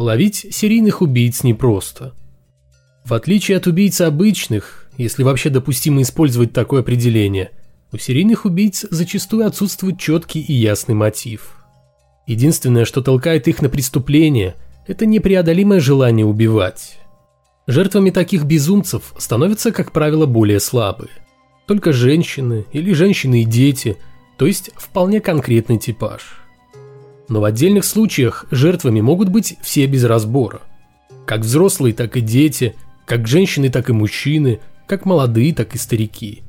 Ловить серийных убийц непросто. В отличие от убийц обычных, если вообще допустимо использовать такое определение, у серийных убийц зачастую отсутствует четкий и ясный мотив. Единственное, что толкает их на преступление, это непреодолимое желание убивать. Жертвами таких безумцев становятся, как правило, более слабые. Только женщины или женщины и дети, то есть вполне конкретный типаж. Но в отдельных случаях жертвами могут быть все без разбора. Как взрослые, так и дети, как женщины, так и мужчины, как молодые, так и старики.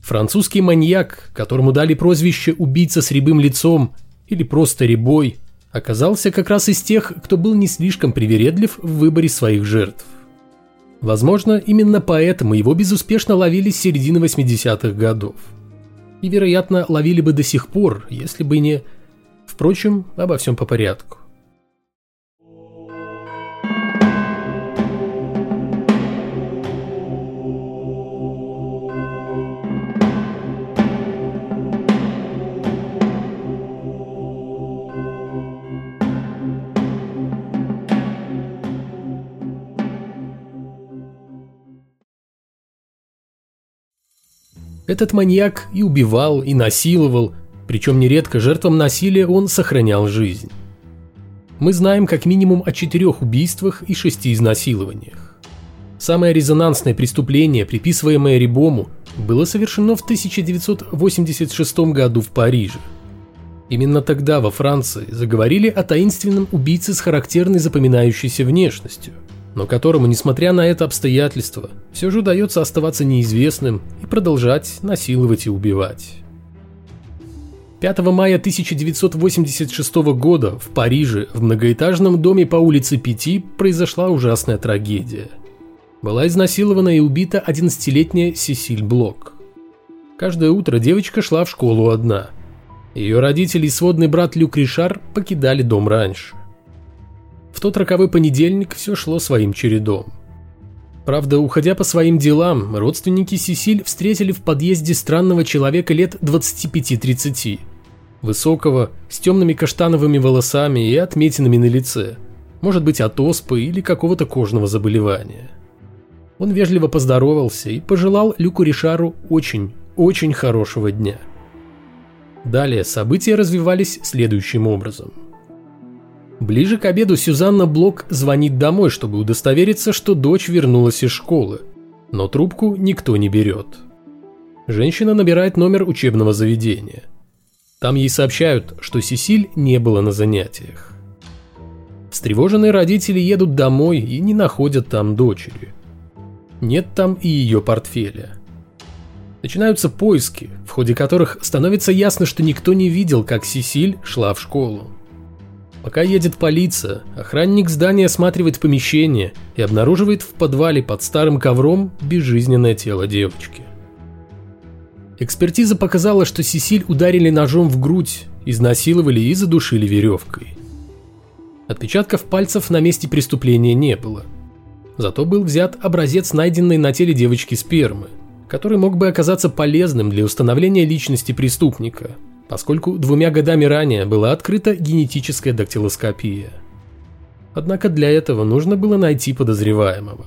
Французский маньяк, которому дали прозвище «убийца с рябым лицом» или просто «рябой», оказался как раз из тех, кто был не слишком привередлив в выборе своих жертв. Возможно, именно поэтому его безуспешно ловили с середины 80-х годов. И, вероятно, ловили бы до сих пор, если бы не Впрочем, обо всем по порядку. Этот маньяк и убивал, и насиловал, причем нередко жертвам насилия он сохранял жизнь. Мы знаем как минимум о четырех убийствах и шести изнасилованиях. Самое резонансное преступление, приписываемое Рибому, было совершено в 1986 году в Париже. Именно тогда во Франции заговорили о таинственном убийце с характерной запоминающейся внешностью, но которому, несмотря на это обстоятельство, все же удается оставаться неизвестным и продолжать насиловать и убивать. 5 мая 1986 года в Париже в многоэтажном доме по улице Пяти произошла ужасная трагедия. Была изнасилована и убита 11-летняя Сесиль Блок. Каждое утро девочка шла в школу одна. Ее родители и сводный брат Люк Ришар покидали дом раньше. В тот роковой понедельник все шло своим чередом. Правда, уходя по своим делам, родственники Сесиль встретили в подъезде странного человека лет 25-30 высокого, с темными каштановыми волосами и отметинами на лице, может быть от оспы или какого-то кожного заболевания. Он вежливо поздоровался и пожелал Люку Ришару очень, очень хорошего дня. Далее события развивались следующим образом. Ближе к обеду Сюзанна Блок звонит домой, чтобы удостовериться, что дочь вернулась из школы, но трубку никто не берет. Женщина набирает номер учебного заведения. Там ей сообщают, что Сесиль не было на занятиях. Встревоженные родители едут домой и не находят там дочери. Нет там и ее портфеля. Начинаются поиски, в ходе которых становится ясно, что никто не видел, как Сесиль шла в школу. Пока едет полиция, охранник здания осматривает помещение и обнаруживает в подвале под старым ковром безжизненное тело девочки. Экспертиза показала, что Сесиль ударили ножом в грудь, изнасиловали и задушили веревкой. Отпечатков пальцев на месте преступления не было. Зато был взят образец найденной на теле девочки спермы, который мог бы оказаться полезным для установления личности преступника, поскольку двумя годами ранее была открыта генетическая дактилоскопия. Однако для этого нужно было найти подозреваемого.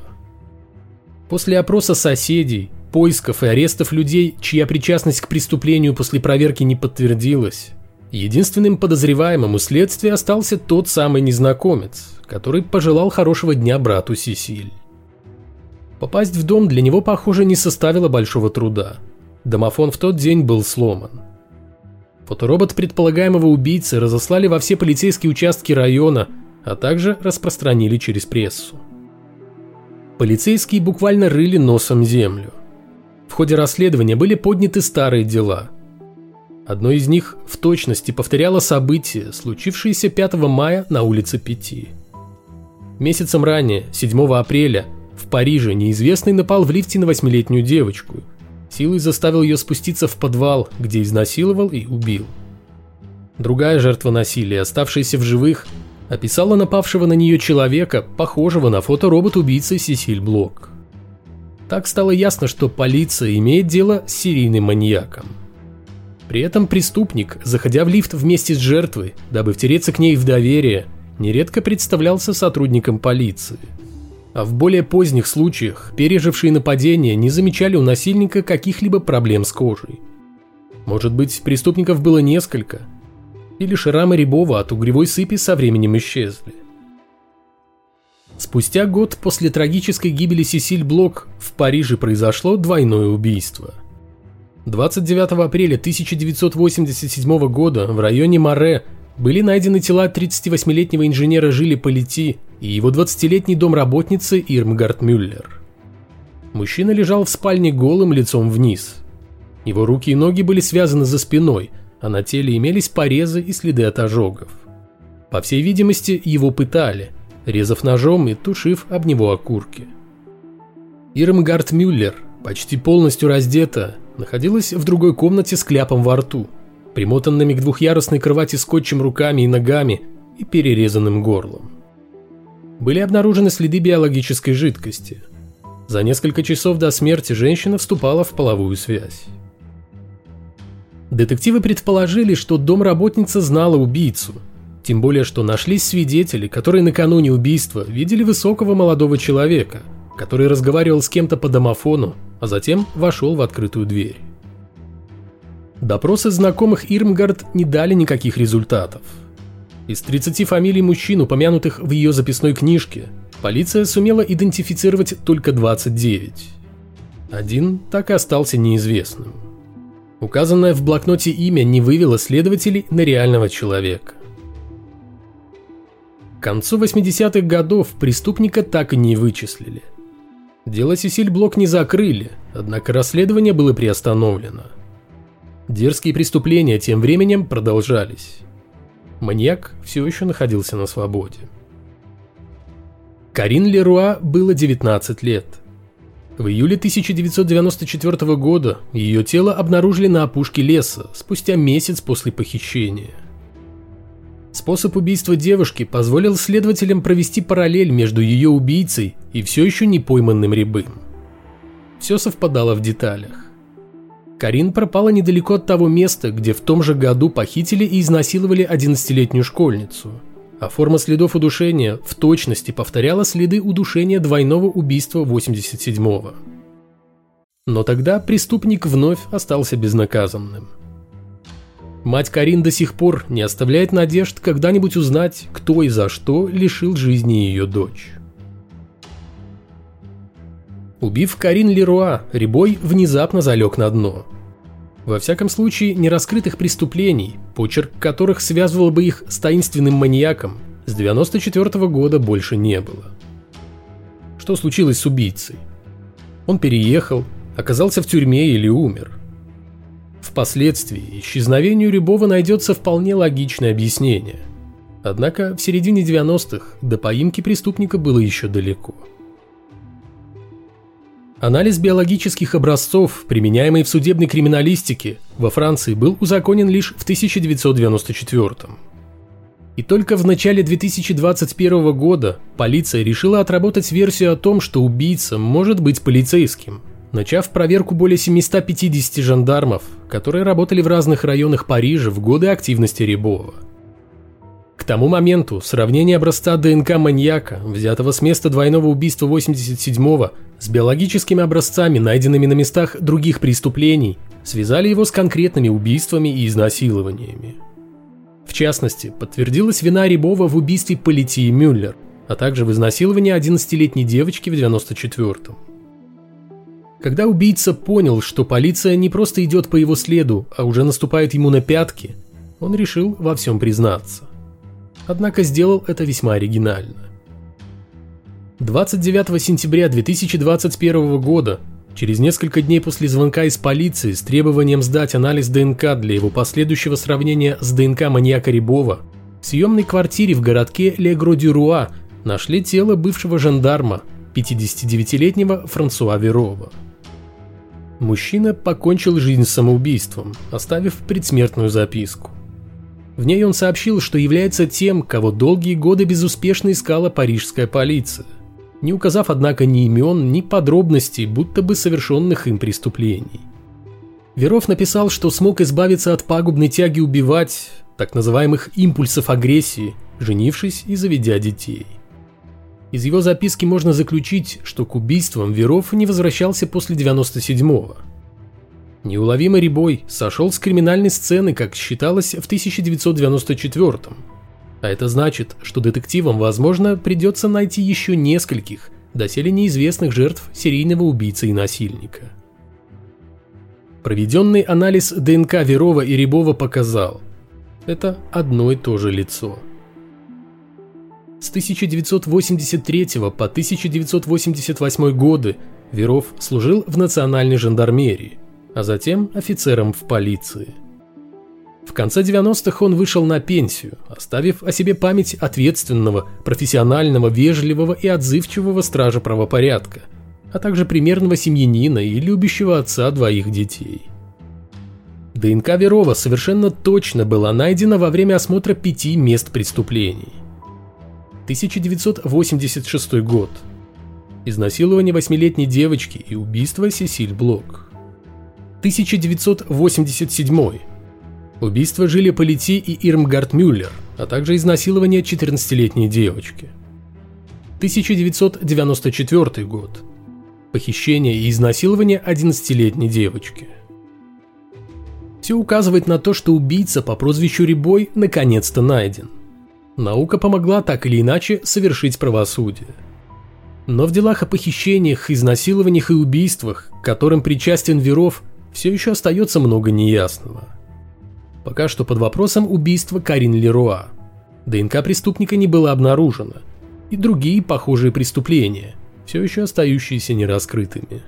После опроса соседей, поисков и арестов людей, чья причастность к преступлению после проверки не подтвердилась, единственным подозреваемым у следствия остался тот самый незнакомец, который пожелал хорошего дня брату Сесиль. Попасть в дом для него, похоже, не составило большого труда. Домофон в тот день был сломан. Фоторобот предполагаемого убийцы разослали во все полицейские участки района, а также распространили через прессу. Полицейские буквально рыли носом землю – ходе расследования были подняты старые дела. Одно из них в точности повторяло события, случившиеся 5 мая на улице Пяти. Месяцем ранее, 7 апреля, в Париже неизвестный напал в лифте на восьмилетнюю девочку. Силой заставил ее спуститься в подвал, где изнасиловал и убил. Другая жертва насилия, оставшаяся в живых, описала напавшего на нее человека, похожего на фоторобот-убийцы Сесиль Блок. Так стало ясно, что полиция имеет дело с серийным маньяком. При этом преступник, заходя в лифт вместе с жертвой, дабы втереться к ней в доверие, нередко представлялся сотрудником полиции. А в более поздних случаях пережившие нападение не замечали у насильника каких-либо проблем с кожей. Может быть, преступников было несколько, или шрамы Рябова от угревой сыпи со временем исчезли. Спустя год после трагической гибели Сесиль Блок в Париже произошло двойное убийство. 29 апреля 1987 года в районе Море были найдены тела 38-летнего инженера Жили Полити и его 20-летней домработницы Ирмгард Мюллер. Мужчина лежал в спальне голым лицом вниз. Его руки и ноги были связаны за спиной, а на теле имелись порезы и следы от ожогов. По всей видимости, его пытали, резав ножом и тушив об него окурки. Ирмгард Мюллер, почти полностью раздета, находилась в другой комнате с кляпом во рту – примотанными к двухъярусной кровати скотчем руками и ногами и перерезанным горлом. Были обнаружены следы биологической жидкости. За несколько часов до смерти женщина вступала в половую связь. Детективы предположили, что домработница знала убийцу, тем более что нашлись свидетели, которые накануне убийства видели высокого молодого человека, который разговаривал с кем-то по домофону, а затем вошел в открытую дверь. Допросы знакомых Ирмгард не дали никаких результатов. Из 30 фамилий мужчин, упомянутых в ее записной книжке, полиция сумела идентифицировать только 29. Один так и остался неизвестным. Указанное в блокноте имя не вывело следователей на реального человека. Концу 80-х годов преступника так и не вычислили. Дело Сесиль Блок не закрыли, однако расследование было приостановлено – Дерзкие преступления тем временем продолжались. Маньяк все еще находился на свободе. Карин Леруа было 19 лет. В июле 1994 года ее тело обнаружили на опушке леса спустя месяц после похищения. Способ убийства девушки позволил следователям провести параллель между ее убийцей и все еще не пойманным Рябым. Все совпадало в деталях. Карин пропала недалеко от того места, где в том же году похитили и изнасиловали 11-летнюю школьницу. А форма следов удушения в точности повторяла следы удушения двойного убийства 87-го. Но тогда преступник вновь остался безнаказанным. Мать Карин до сих пор не оставляет надежд когда-нибудь узнать, кто и за что лишил жизни ее дочь. Убив Карин Леруа, Рибой внезапно залег на дно. Во всяком случае, нераскрытых преступлений, почерк которых связывал бы их с таинственным маньяком, с 94 -го года больше не было. Что случилось с убийцей? Он переехал, оказался в тюрьме или умер. Впоследствии исчезновению Рябова найдется вполне логичное объяснение. Однако в середине 90-х до поимки преступника было еще далеко. Анализ биологических образцов, применяемый в судебной криминалистике, во Франции был узаконен лишь в 1994 И только в начале 2021 года полиция решила отработать версию о том, что убийца может быть полицейским, начав проверку более 750 жандармов, которые работали в разных районах Парижа в годы активности Рябова. К тому моменту сравнение образца ДНК маньяка, взятого с места двойного убийства 87-го, с биологическими образцами, найденными на местах других преступлений, связали его с конкретными убийствами и изнасилованиями. В частности, подтвердилась вина Рябова в убийстве Политии Мюллер, а также в изнасиловании 11-летней девочки в 94-м. Когда убийца понял, что полиция не просто идет по его следу, а уже наступает ему на пятки, он решил во всем признаться однако сделал это весьма оригинально. 29 сентября 2021 года, через несколько дней после звонка из полиции с требованием сдать анализ ДНК для его последующего сравнения с ДНК маньяка Рябова, в съемной квартире в городке Легро-Дюруа нашли тело бывшего жандарма, 59-летнего Франсуа Верова. Мужчина покончил жизнь самоубийством, оставив предсмертную записку. В ней он сообщил, что является тем, кого долгие годы безуспешно искала парижская полиция, не указав, однако, ни имен, ни подробностей, будто бы совершенных им преступлений. Веров написал, что смог избавиться от пагубной тяги убивать, так называемых импульсов агрессии, женившись и заведя детей. Из его записки можно заключить, что к убийствам Веров не возвращался после 97-го. Неуловимый Рябой сошел с криминальной сцены, как считалось, в 1994-м. А это значит, что детективам, возможно, придется найти еще нескольких, доселе неизвестных жертв серийного убийцы и насильника. Проведенный анализ ДНК Верова и Рябова показал – это одно и то же лицо – с 1983 по 1988 годы Веров служил в национальной жандармерии, а затем офицером в полиции. В конце 90-х он вышел на пенсию, оставив о себе память ответственного, профессионального, вежливого и отзывчивого стража правопорядка, а также примерного семьянина и любящего отца двоих детей. ДНК Верова совершенно точно была найдена во время осмотра пяти мест преступлений. 1986 год. Изнасилование восьмилетней девочки и убийство Сесиль Блок. 1987. Убийство Жили Полити и Ирмгард Мюллер, а также изнасилование 14-летней девочки. 1994 год. Похищение и изнасилование 11-летней девочки. Все указывает на то, что убийца по прозвищу Рибой наконец-то найден – Наука помогла так или иначе совершить правосудие. Но в делах о похищениях, изнасилованиях и убийствах, к которым причастен Веров, все еще остается много неясного. Пока что под вопросом убийства Карин Леруа. ДНК преступника не было обнаружено, и другие похожие преступления, все еще остающиеся нераскрытыми.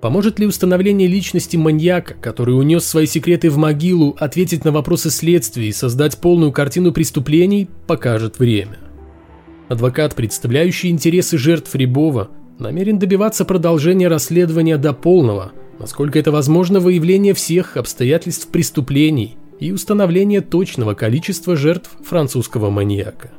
Поможет ли установление личности маньяка, который унес свои секреты в могилу, ответить на вопросы следствия и создать полную картину преступлений, покажет время. Адвокат, представляющий интересы жертв Рябова, намерен добиваться продолжения расследования до полного, насколько это возможно, выявления всех обстоятельств преступлений и установления точного количества жертв французского маньяка.